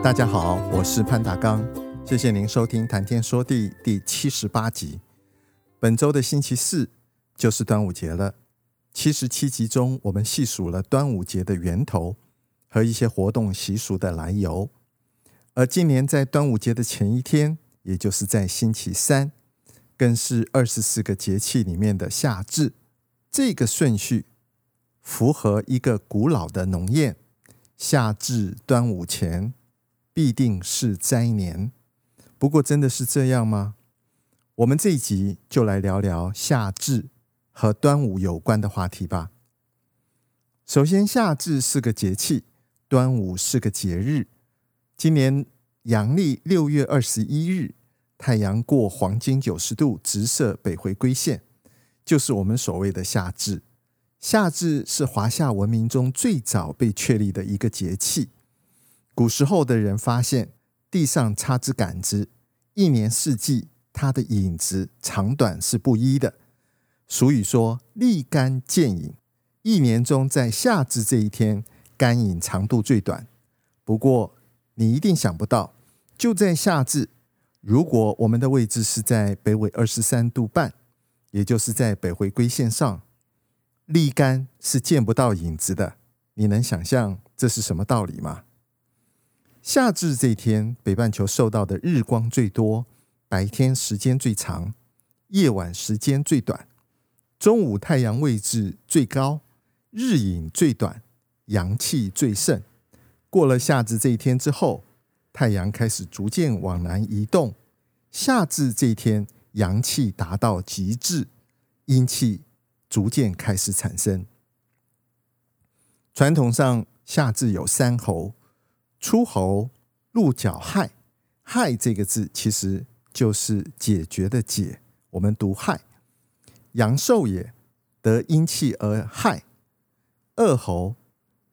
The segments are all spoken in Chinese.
大家好，我是潘大刚，谢谢您收听《谈天说地》第七十八集。本周的星期四就是端午节了。七十七集中，我们细数了端午节的源头和一些活动习俗的来由。而今年在端午节的前一天，也就是在星期三，更是二十四个节气里面的夏至。这个顺序符合一个古老的农谚：夏至端午前。必定是灾年，不过真的是这样吗？我们这一集就来聊聊夏至和端午有关的话题吧。首先，夏至是个节气，端午是个节日。今年阳历六月二十一日，太阳过黄金九十度，直射北回归线，就是我们所谓的夏至。夏至是华夏文明中最早被确立的一个节气。古时候的人发现地上插支杆子，一年四季它的影子长短是不一的。俗语说“立竿见影”，一年中在夏至这一天，竿影长度最短。不过你一定想不到，就在夏至，如果我们的位置是在北纬二十三度半，也就是在北回归线上，立竿是见不到影子的。你能想象这是什么道理吗？夏至这一天，北半球受到的日光最多，白天时间最长，夜晚时间最短，中午太阳位置最高，日影最短，阳气最盛。过了夏至这一天之后，太阳开始逐渐往南移动，夏至这一天，阳气达到极致，阴气逐渐开始产生。传统上，夏至有三候。初候、鹿角亥，亥这个字其实就是解决的解，我们读亥。阳寿也，得阴气而亥。二候，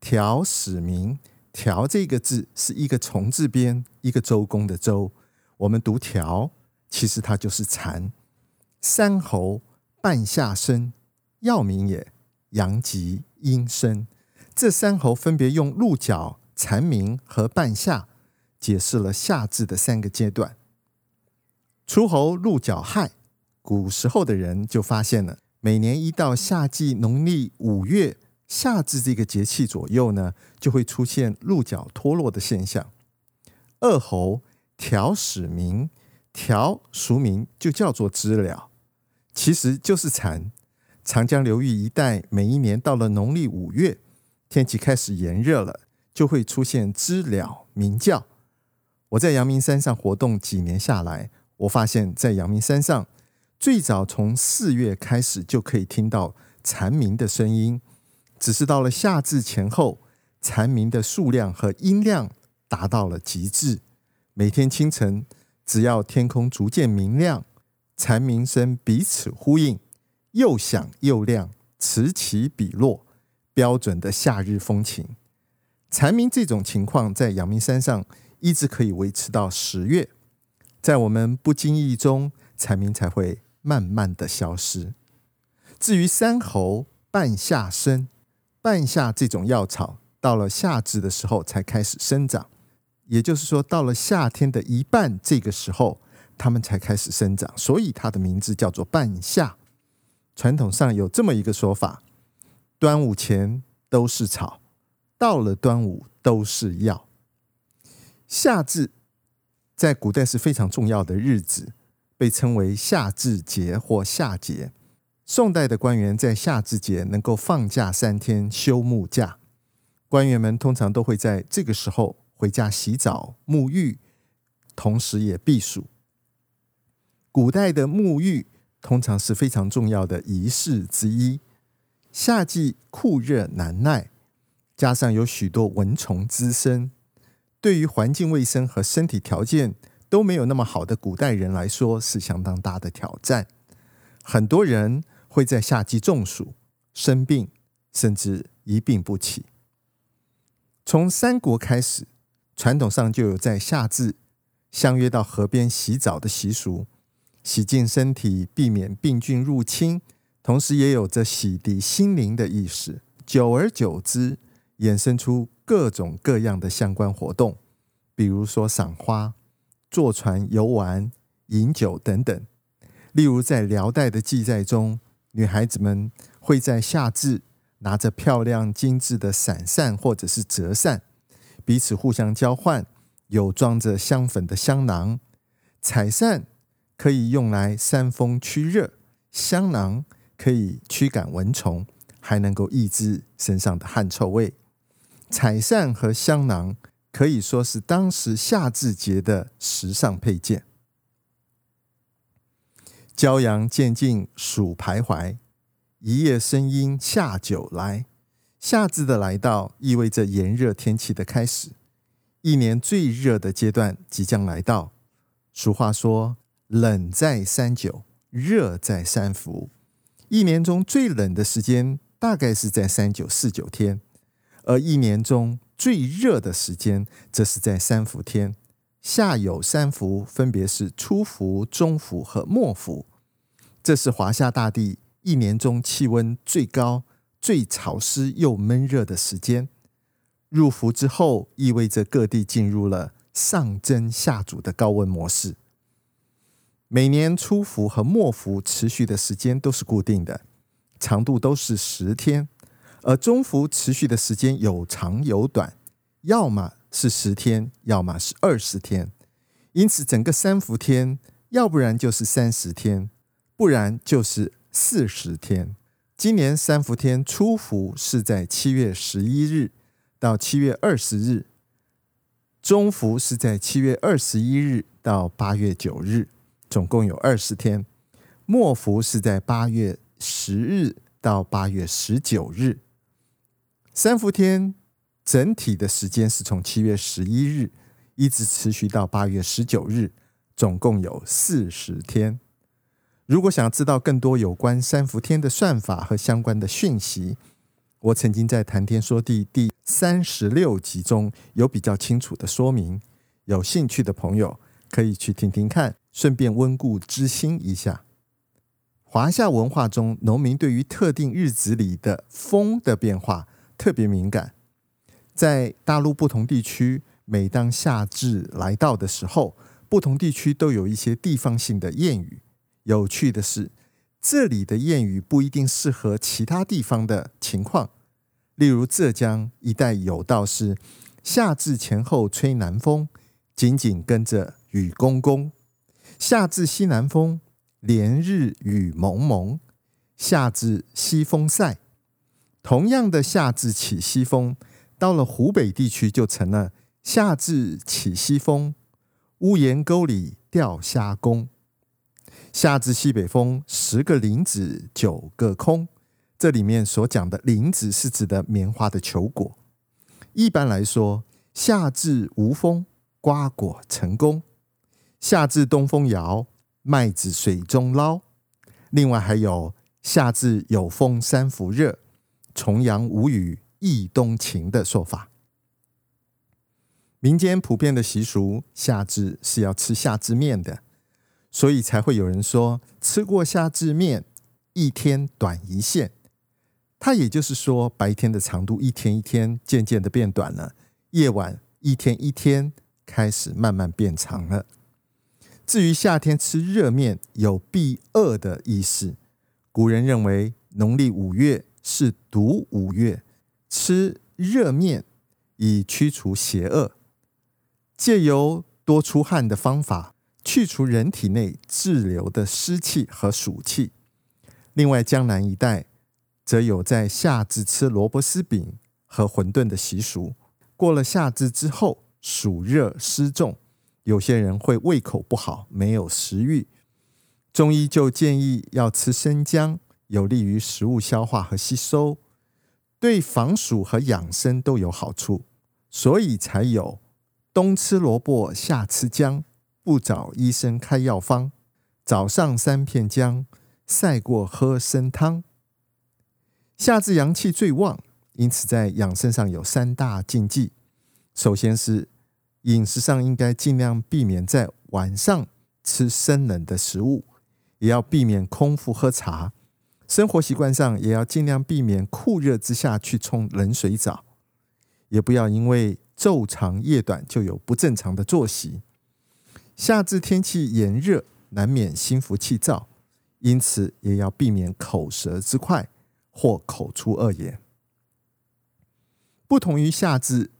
蝉始鸣，蝉这个字是一个虫字边，一个周公的周，我们读调，其实它就是蝉。三候，半夏生，药名也，阳极阴生。这三候分别用鹿角。蝉鸣和半夏解释了夏至的三个阶段。初候鹿角亥，古时候的人就发现了，每年一到夏季农历五月夏至这个节气左右呢，就会出现鹿角脱落的现象。二候蝉始鸣，蝉俗名就叫做知了，其实就是蝉。长江流域一带，每一年到了农历五月，天气开始炎热了。就会出现知了鸣叫。我在阳明山上活动几年下来，我发现，在阳明山上，最早从四月开始就可以听到蝉鸣的声音。只是到了夏至前后，蝉鸣的数量和音量达到了极致。每天清晨，只要天空逐渐明亮，蝉鸣声彼此呼应，又响又亮，此起彼落，标准的夏日风情。蝉鸣这种情况在阳明山上一直可以维持到十月，在我们不经意中，蝉鸣才会慢慢的消失。至于三候半夏生，半夏这种药草到了夏至的时候才开始生长，也就是说，到了夏天的一半这个时候，它们才开始生长，所以它的名字叫做半夏。传统上有这么一个说法：端午前都是草。到了端午都是药。夏至在古代是非常重要的日子，被称为夏至节或夏节。宋代的官员在夏至节能够放假三天休沐假，官员们通常都会在这个时候回家洗澡沐浴，同时也避暑。古代的沐浴通常是非常重要的仪式之一。夏季酷热难耐。加上有许多蚊虫滋生，对于环境卫生和身体条件都没有那么好的古代人来说，是相当大的挑战。很多人会在夏季中暑、生病，甚至一病不起。从三国开始，传统上就有在夏至相约到河边洗澡的习俗，洗净身体，避免病菌入侵，同时也有着洗涤心灵的意思。久而久之，衍生出各种各样的相关活动，比如说赏花、坐船游玩、饮酒等等。例如，在辽代的记载中，女孩子们会在夏至拿着漂亮精致的伞扇或者是折扇，彼此互相交换，有装着香粉的香囊。彩扇可以用来扇风驱热，香囊可以驱赶蚊虫。还能够抑制身上的汗臭味。彩扇和香囊可以说是当时夏至节的时尚配件。骄阳渐近暑徘徊，一夜生烟下酒来。夏至的来到意味着炎热天气的开始，一年最热的阶段即将来到。俗话说：“冷在三九，热在三伏。”一年中最冷的时间。大概是在三九四九天，而一年中最热的时间，则是在三伏天。夏有三伏，分别是初伏、中伏和末伏。这是华夏大地一年中气温最高、最潮湿又闷热的时间。入伏之后，意味着各地进入了上蒸下煮的高温模式。每年初伏和末伏持续的时间都是固定的。长度都是十天，而中伏持续的时间有长有短，要么是十天，要么是二十天。因此，整个三伏天，要不然就是三十天，不然就是四十天。今年三伏天初伏是在七月十一日到七月二十日，中伏是在七月二十一日到八月九日，总共有二十天。末伏是在八月。十日到八月十九日，三伏天整体的时间是从七月十一日一直持续到八月十九日，总共有四十天。如果想知道更多有关三伏天的算法和相关的讯息，我曾经在《谈天说地》第三十六集中有比较清楚的说明。有兴趣的朋友可以去听听看，顺便温故知新一下。华夏文化中，农民对于特定日子里的风的变化特别敏感。在大陆不同地区，每当夏至来到的时候，不同地区都有一些地方性的谚语。有趣的是，这里的谚语不一定适合其他地方的情况。例如，浙江一带有道是：“夏至前后吹南风，紧紧跟着雨公公。”夏至西南风。连日雨蒙蒙，夏至西风赛。同样的夏至起西风，到了湖北地区就成了夏至起西风，屋檐沟里钓虾公。夏至西北风，十个林子九个空。这里面所讲的林子是指的棉花的球果。一般来说，夏至无风，瓜果成功。夏至东风摇。麦子水中捞，另外还有夏至有风三伏热，重阳无雨一冬晴的说法。民间普遍的习俗，夏至是要吃夏至面的，所以才会有人说吃过夏至面，一天短一线。它也就是说，白天的长度一天一天渐渐的变短了，夜晚一天一天开始慢慢变长了。至于夏天吃热面有避恶的意思，古人认为农历五月是毒五月，吃热面以驱除邪恶，借由多出汗的方法去除人体内滞留的湿气和暑气。另外，江南一带则有在夏至吃萝卜丝饼和馄饨的习俗。过了夏至之后，暑热湿重。有些人会胃口不好，没有食欲，中医就建议要吃生姜，有利于食物消化和吸收。对防暑和养生都有好处，所以才有冬吃萝卜，夏吃姜，不找医生开药方，早上三片姜，赛过喝参汤。夏至阳气最旺，因此在养生上有三大禁忌。首先是饮食上应该尽量避免在晚上吃生冷的食物，也要避免空腹喝茶。生活习惯上也要尽量避免酷热之下去冲冷水澡，也不要因为昼长夜短就有不正常的作息。夏至天气炎热，难免心浮气躁，因此也要避免口舌之快或口出恶言。不同于夏至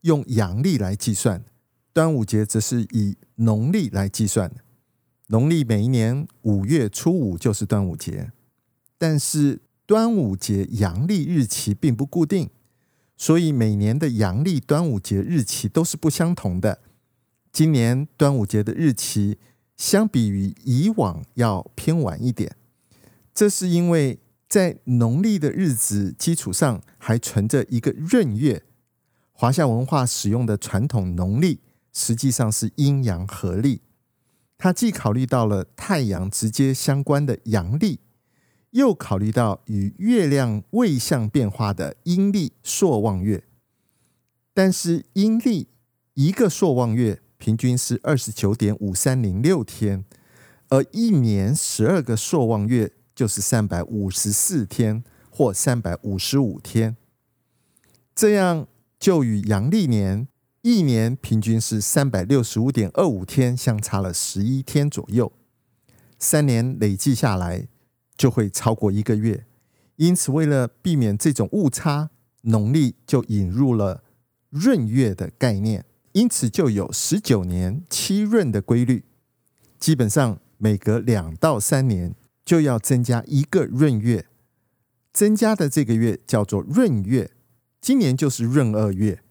用阳历来计算，端午节则是以农历来计算。农历每一年五月初五就是端午节。但是端午节阳历日期并不固定，所以每年的阳历端午节日期都是不相同的。今年端午节的日期相比于以往要偏晚一点，这是因为在农历的日子基础上还存着一个闰月。华夏文化使用的传统农历实际上是阴阳合历，它既考虑到了太阳直接相关的阳历。又考虑到与月亮位相变化的阴历朔望月，但是阴历一个朔望月平均是二十九点五三零六天，而一年十二个朔望月就是三百五十四天或三百五十五天，这样就与阳历年一年平均是三百六十五点二五天相差了十一天左右，三年累计下来。就会超过一个月，因此为了避免这种误差，农历就引入了闰月的概念，因此就有十九年七闰的规律。基本上每隔两到三年就要增加一个闰月，增加的这个月叫做闰月。今年就是闰二月，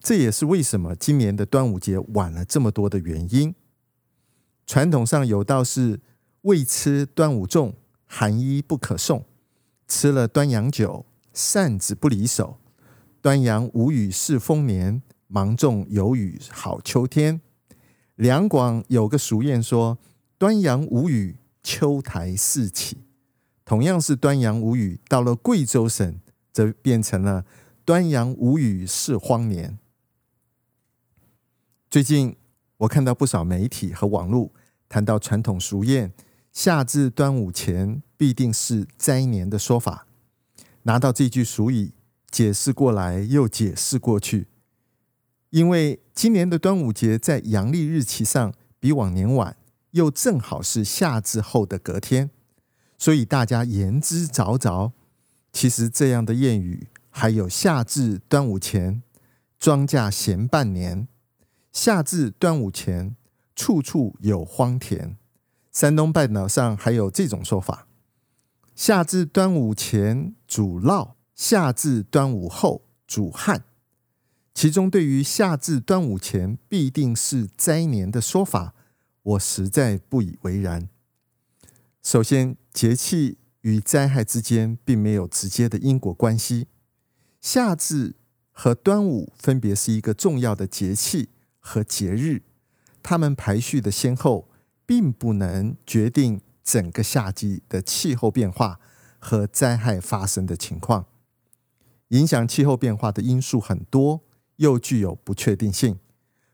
这也是为什么今年的端午节晚了这么多的原因。传统上有道是未吃端午粽。寒衣不可送，吃了端阳酒，扇子不离手。端阳无雨是丰年，芒种有雨好秋天。两广有个俗谚说：“端阳无雨，秋台四起。”同样是端阳无雨，到了贵州省则变成了“端阳无雨是荒年”。最近我看到不少媒体和网络谈到传统俗谚。夏至端午前必定是灾年的说法，拿到这句俗语解释过来又解释过去，因为今年的端午节在阳历日期上比往年晚，又正好是夏至后的隔天，所以大家言之凿凿。其实这样的谚语还有夏至端午前庄稼闲半年，夏至端午前处处有荒田。山东半岛上还有这种说法：夏至端午前主涝，夏至端午后主旱。其中对于夏至端午前必定是灾年的说法，我实在不以为然。首先，节气与灾害之间并没有直接的因果关系。夏至和端午分别是一个重要的节气和节日，它们排序的先后。并不能决定整个夏季的气候变化和灾害发生的情况。影响气候变化的因素很多，又具有不确定性。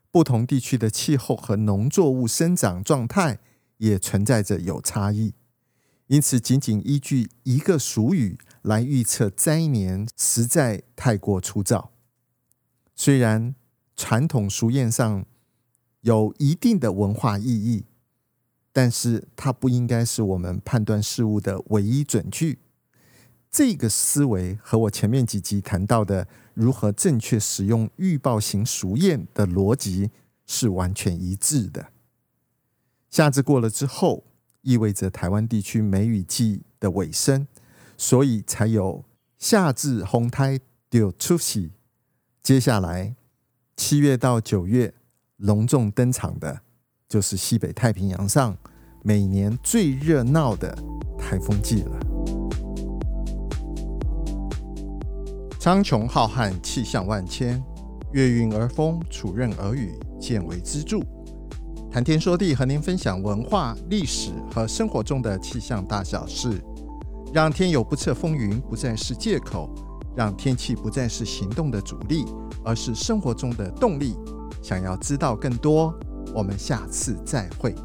不同地区的气候和农作物生长状态也存在着有差异。因此，仅仅依据一个俗语来预测灾年，实在太过粗糙。虽然传统俗谚上有一定的文化意义。但是它不应该是我们判断事物的唯一准据。这个思维和我前面几集谈到的如何正确使用预报型熟验的逻辑是完全一致的。夏至过了之后，意味着台湾地区梅雨季的尾声，所以才有夏至风台就出世。接下来七月到九月隆重登场的。就是西北太平洋上每年最热闹的台风季了。苍穹浩瀚，气象万千，月晕而风，础任而雨，见微知著。谈天说地，和您分享文化、历史和生活中的气象大小事，让天有不测风云不再是借口，让天气不再是行动的阻力，而是生活中的动力。想要知道更多，我们下次再会。